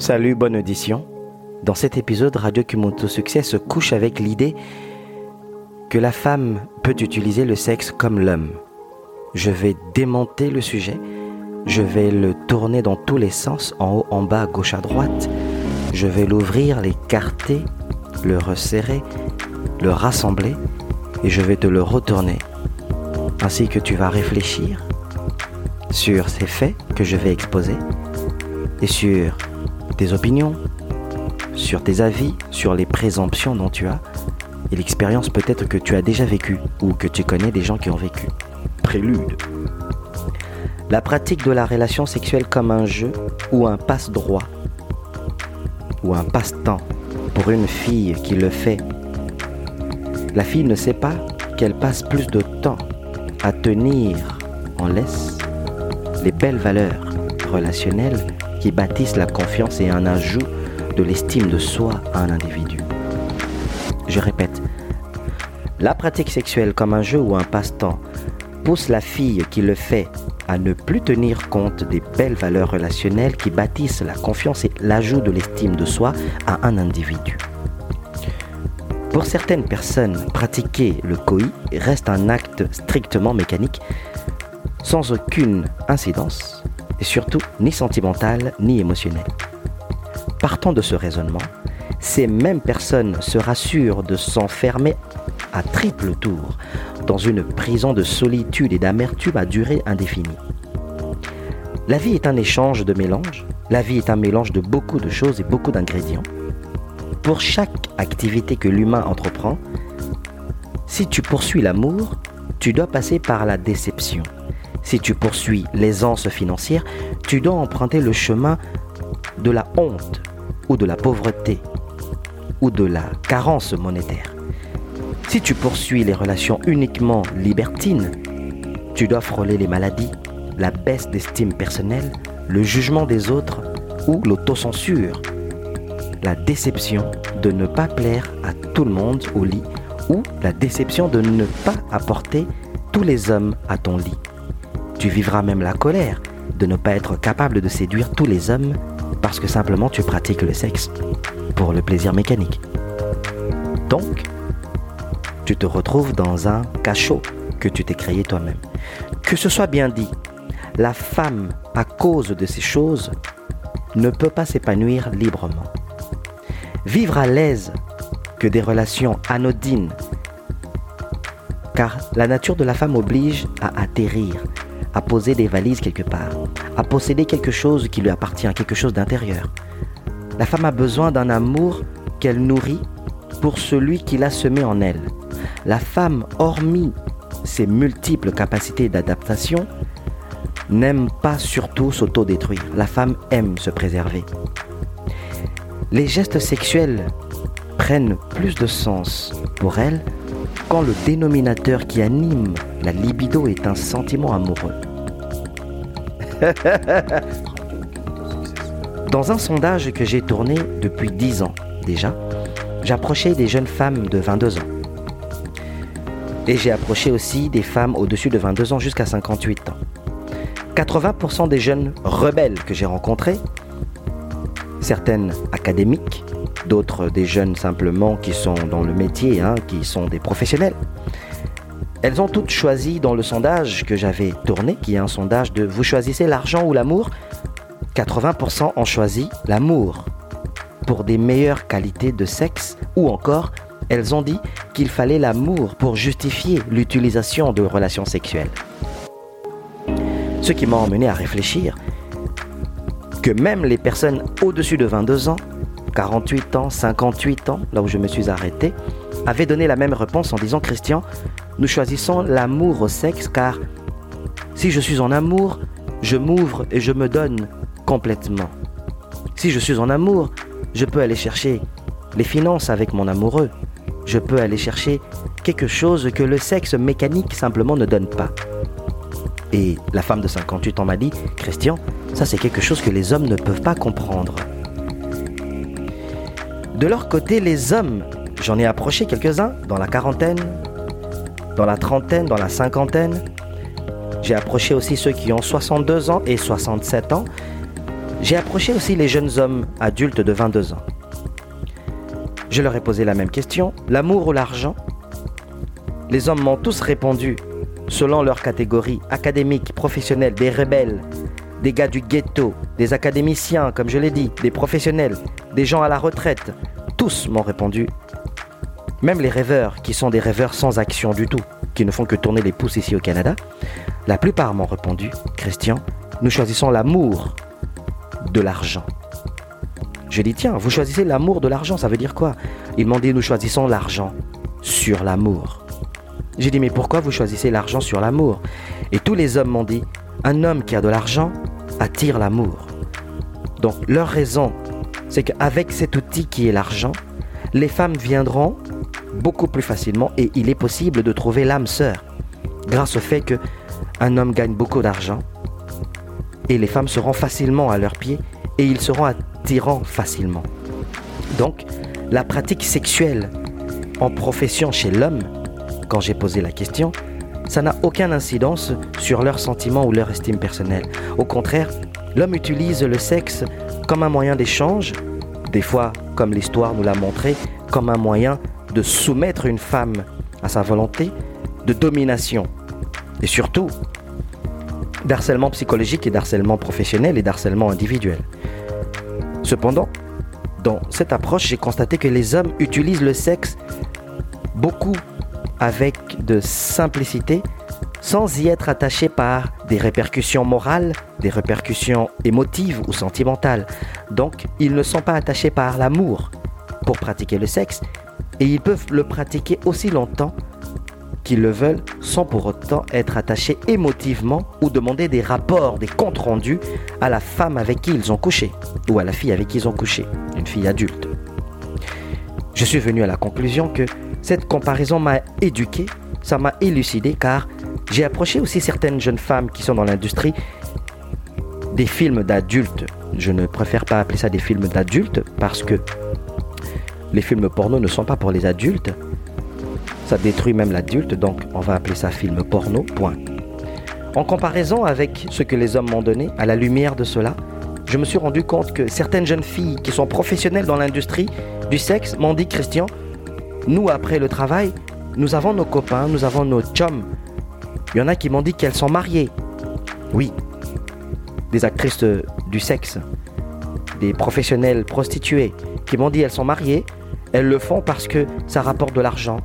Salut, bonne audition. Dans cet épisode, Radio Kumoto Succès se couche avec l'idée que la femme peut utiliser le sexe comme l'homme. Je vais démonter le sujet, je vais le tourner dans tous les sens, en haut, en bas, gauche à droite. Je vais l'ouvrir, l'écarter, le resserrer, le rassembler et je vais te le retourner. Ainsi que tu vas réfléchir sur ces faits que je vais exposer et sur opinions, sur tes avis, sur les présomptions dont tu as et l'expérience peut-être que tu as déjà vécue ou que tu connais des gens qui ont vécu. Prélude. La pratique de la relation sexuelle comme un jeu ou un passe-droit ou un passe-temps pour une fille qui le fait. La fille ne sait pas qu'elle passe plus de temps à tenir en laisse les belles valeurs relationnelles qui bâtissent la confiance et un ajout de l'estime de soi à un individu. Je répète, la pratique sexuelle comme un jeu ou un passe-temps pousse la fille qui le fait à ne plus tenir compte des belles valeurs relationnelles qui bâtissent la confiance et l'ajout de l'estime de soi à un individu. Pour certaines personnes, pratiquer le koi reste un acte strictement mécanique, sans aucune incidence, et surtout ni sentimentale ni émotionnelle. Partant de ce raisonnement, ces mêmes personnes se rassurent de s'enfermer à triple tour dans une prison de solitude et d'amertume à durée indéfinie. La vie est un échange de mélanges, la vie est un mélange de beaucoup de choses et beaucoup d'ingrédients. Pour chaque activité que l'humain entreprend, si tu poursuis l'amour, tu dois passer par la déception. Si tu poursuis l'aisance financière, tu dois emprunter le chemin de la honte ou de la pauvreté ou de la carence monétaire. Si tu poursuis les relations uniquement libertines, tu dois frôler les maladies, la baisse d'estime personnelle, le jugement des autres ou l'autocensure la déception de ne pas plaire à tout le monde au lit ou la déception de ne pas apporter tous les hommes à ton lit. Tu vivras même la colère de ne pas être capable de séduire tous les hommes parce que simplement tu pratiques le sexe pour le plaisir mécanique. Donc, tu te retrouves dans un cachot que tu t'es créé toi-même. Que ce soit bien dit, la femme, à cause de ces choses, ne peut pas s'épanouir librement. Vivre à l'aise que des relations anodines, car la nature de la femme oblige à atterrir, à poser des valises quelque part, à posséder quelque chose qui lui appartient, quelque chose d'intérieur. La femme a besoin d'un amour qu'elle nourrit pour celui qui l'a semé en elle. La femme, hormis ses multiples capacités d'adaptation, n'aime pas surtout s'autodétruire. La femme aime se préserver les gestes sexuels prennent plus de sens pour elle quand le dénominateur qui anime la libido est un sentiment amoureux. Dans un sondage que j'ai tourné depuis 10 ans déjà, j'approchais des jeunes femmes de 22 ans. Et j'ai approché aussi des femmes au-dessus de 22 ans jusqu'à 58 ans. 80% des jeunes rebelles que j'ai rencontrés certaines académiques, d'autres des jeunes simplement qui sont dans le métier, hein, qui sont des professionnels. Elles ont toutes choisi dans le sondage que j'avais tourné, qui est un sondage de vous choisissez l'argent ou l'amour 80% ont choisi l'amour pour des meilleures qualités de sexe ou encore elles ont dit qu'il fallait l'amour pour justifier l'utilisation de relations sexuelles. Ce qui m'a emmené à réfléchir que même les personnes au-dessus de 22 ans, 48 ans, 58 ans, là où je me suis arrêté, avaient donné la même réponse en disant Christian, nous choisissons l'amour au sexe car si je suis en amour, je m'ouvre et je me donne complètement. Si je suis en amour, je peux aller chercher les finances avec mon amoureux. Je peux aller chercher quelque chose que le sexe mécanique simplement ne donne pas. Et la femme de 58 ans m'a dit, Christian, ça c'est quelque chose que les hommes ne peuvent pas comprendre. De leur côté, les hommes, j'en ai approché quelques-uns dans la quarantaine, dans la trentaine, dans la cinquantaine. J'ai approché aussi ceux qui ont 62 ans et 67 ans. J'ai approché aussi les jeunes hommes adultes de 22 ans. Je leur ai posé la même question, l'amour ou l'argent? Les hommes m'ont tous répondu, selon leur catégorie académique, professionnelle, des rebelles, des gars du ghetto, des académiciens, comme je l'ai dit, des professionnels, des gens à la retraite. Tous m'ont répondu. Même les rêveurs, qui sont des rêveurs sans action du tout, qui ne font que tourner les pouces ici au Canada, la plupart m'ont répondu, Christian, nous choisissons l'amour de l'argent. Je dis, tiens, vous choisissez l'amour de l'argent, ça veut dire quoi? Ils m'ont dit, nous choisissons l'argent sur l'amour. J'ai dit, mais pourquoi vous choisissez l'argent sur l'amour? Et tous les hommes m'ont dit, un homme qui a de l'argent attire l'amour. Donc leur raison, c'est qu'avec cet outil qui est l'argent, les femmes viendront beaucoup plus facilement et il est possible de trouver l'âme sœur grâce au fait que un homme gagne beaucoup d'argent et les femmes seront facilement à leurs pieds et ils seront attirants facilement. Donc, la pratique sexuelle en profession chez l'homme, quand j'ai posé la question, ça n'a aucune incidence sur leurs sentiments ou leur estime personnelle. Au contraire, l'homme utilise le sexe comme un moyen d'échange, des fois, comme l'histoire nous l'a montré, comme un moyen de soumettre une femme à sa volonté, de domination, et surtout d'harcèlement psychologique et d'harcèlement professionnel et d'harcèlement individuel. Cependant, dans cette approche, j'ai constaté que les hommes utilisent le sexe beaucoup avec de simplicité, sans y être attachés par des répercussions morales, des répercussions émotives ou sentimentales. Donc, ils ne sont pas attachés par l'amour pour pratiquer le sexe, et ils peuvent le pratiquer aussi longtemps qu'ils le veulent sans pour autant être attachés émotivement ou demander des rapports, des comptes rendus à la femme avec qui ils ont couché ou à la fille avec qui ils ont couché, une fille adulte. Je suis venu à la conclusion que cette comparaison m'a éduqué, ça m'a élucidé car j'ai approché aussi certaines jeunes femmes qui sont dans l'industrie des films d'adultes. Je ne préfère pas appeler ça des films d'adultes parce que les films porno ne sont pas pour les adultes. Ça détruit même l'adulte, donc on va appeler ça film porno, point. En comparaison avec ce que les hommes m'ont donné, à la lumière de cela, je me suis rendu compte que certaines jeunes filles qui sont professionnelles dans l'industrie du sexe m'ont dit, Christian, nous, après le travail, nous avons nos copains, nous avons nos chums. Il y en a qui m'ont dit qu'elles sont mariées. Oui, des actrices du sexe, des professionnelles prostituées, qui m'ont dit qu'elles sont mariées, elles le font parce que ça rapporte de l'argent.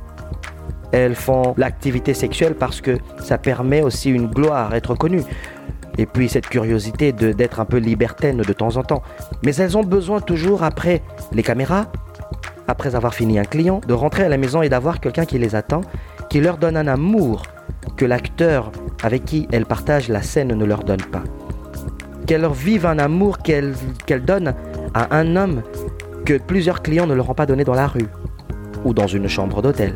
Elles font l'activité sexuelle parce que ça permet aussi une gloire, être connue. Et puis cette curiosité d'être un peu libertaine de temps en temps. Mais elles ont besoin toujours après les caméras, après avoir fini un client, de rentrer à la maison et d'avoir quelqu'un qui les attend, qui leur donne un amour que l'acteur avec qui elles partagent la scène ne leur donne pas. Qu'elles leur vivent un amour qu'elles donnent à un homme que plusieurs clients ne leur ont pas donné dans la rue ou dans une chambre d'hôtel.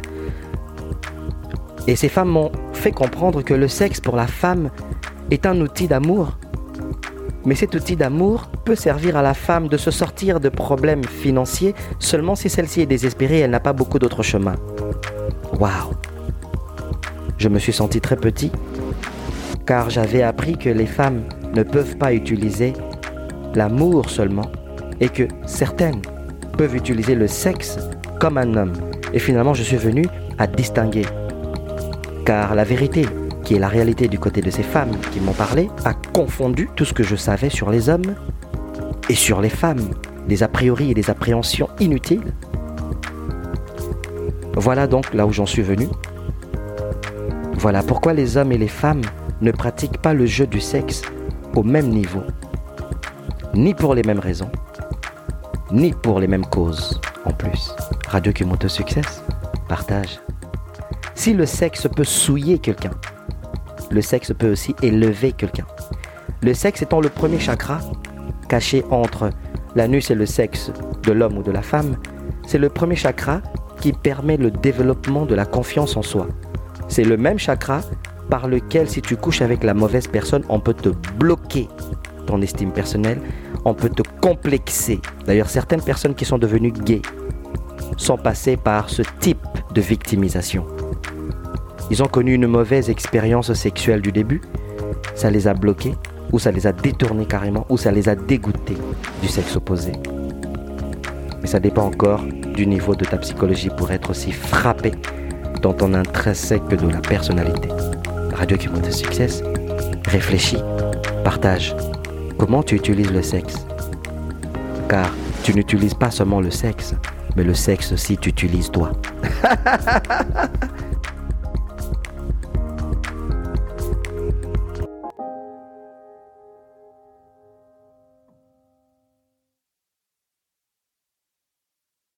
Et ces femmes m'ont fait comprendre que le sexe pour la femme est un outil d'amour. Mais cet outil d'amour peut servir à la femme de se sortir de problèmes financiers seulement si celle-ci est désespérée et elle n'a pas beaucoup d'autres chemins. Waouh Je me suis senti très petit car j'avais appris que les femmes ne peuvent pas utiliser l'amour seulement et que certaines peuvent utiliser le sexe comme un homme. Et finalement, je suis venu à distinguer. Car la vérité, qui est la réalité du côté de ces femmes qui m'ont parlé, a confondu tout ce que je savais sur les hommes et sur les femmes, des a priori et des appréhensions inutiles. Voilà donc là où j'en suis venu. Voilà pourquoi les hommes et les femmes ne pratiquent pas le jeu du sexe au même niveau, ni pour les mêmes raisons, ni pour les mêmes causes en plus. Radio au succès, partage. Si le sexe peut souiller quelqu'un, le sexe peut aussi élever quelqu'un. Le sexe étant le premier chakra caché entre l'anus et le sexe de l'homme ou de la femme, c'est le premier chakra qui permet le développement de la confiance en soi. C'est le même chakra par lequel si tu couches avec la mauvaise personne, on peut te bloquer ton estime personnelle on peut te complexer. D'ailleurs, certaines personnes qui sont devenues gays sont passées par ce type de victimisation. Ils ont connu une mauvaise expérience sexuelle du début, ça les a bloqués, ou ça les a détournés carrément, ou ça les a dégoûtés du sexe opposé. Mais ça dépend encore du niveau de ta psychologie pour être aussi frappé dans ton intrinsèque que de la personnalité. Radio monte de succès, réfléchis, partage. Comment tu utilises le sexe? Car tu n'utilises pas seulement le sexe, mais le sexe aussi t'utilise toi.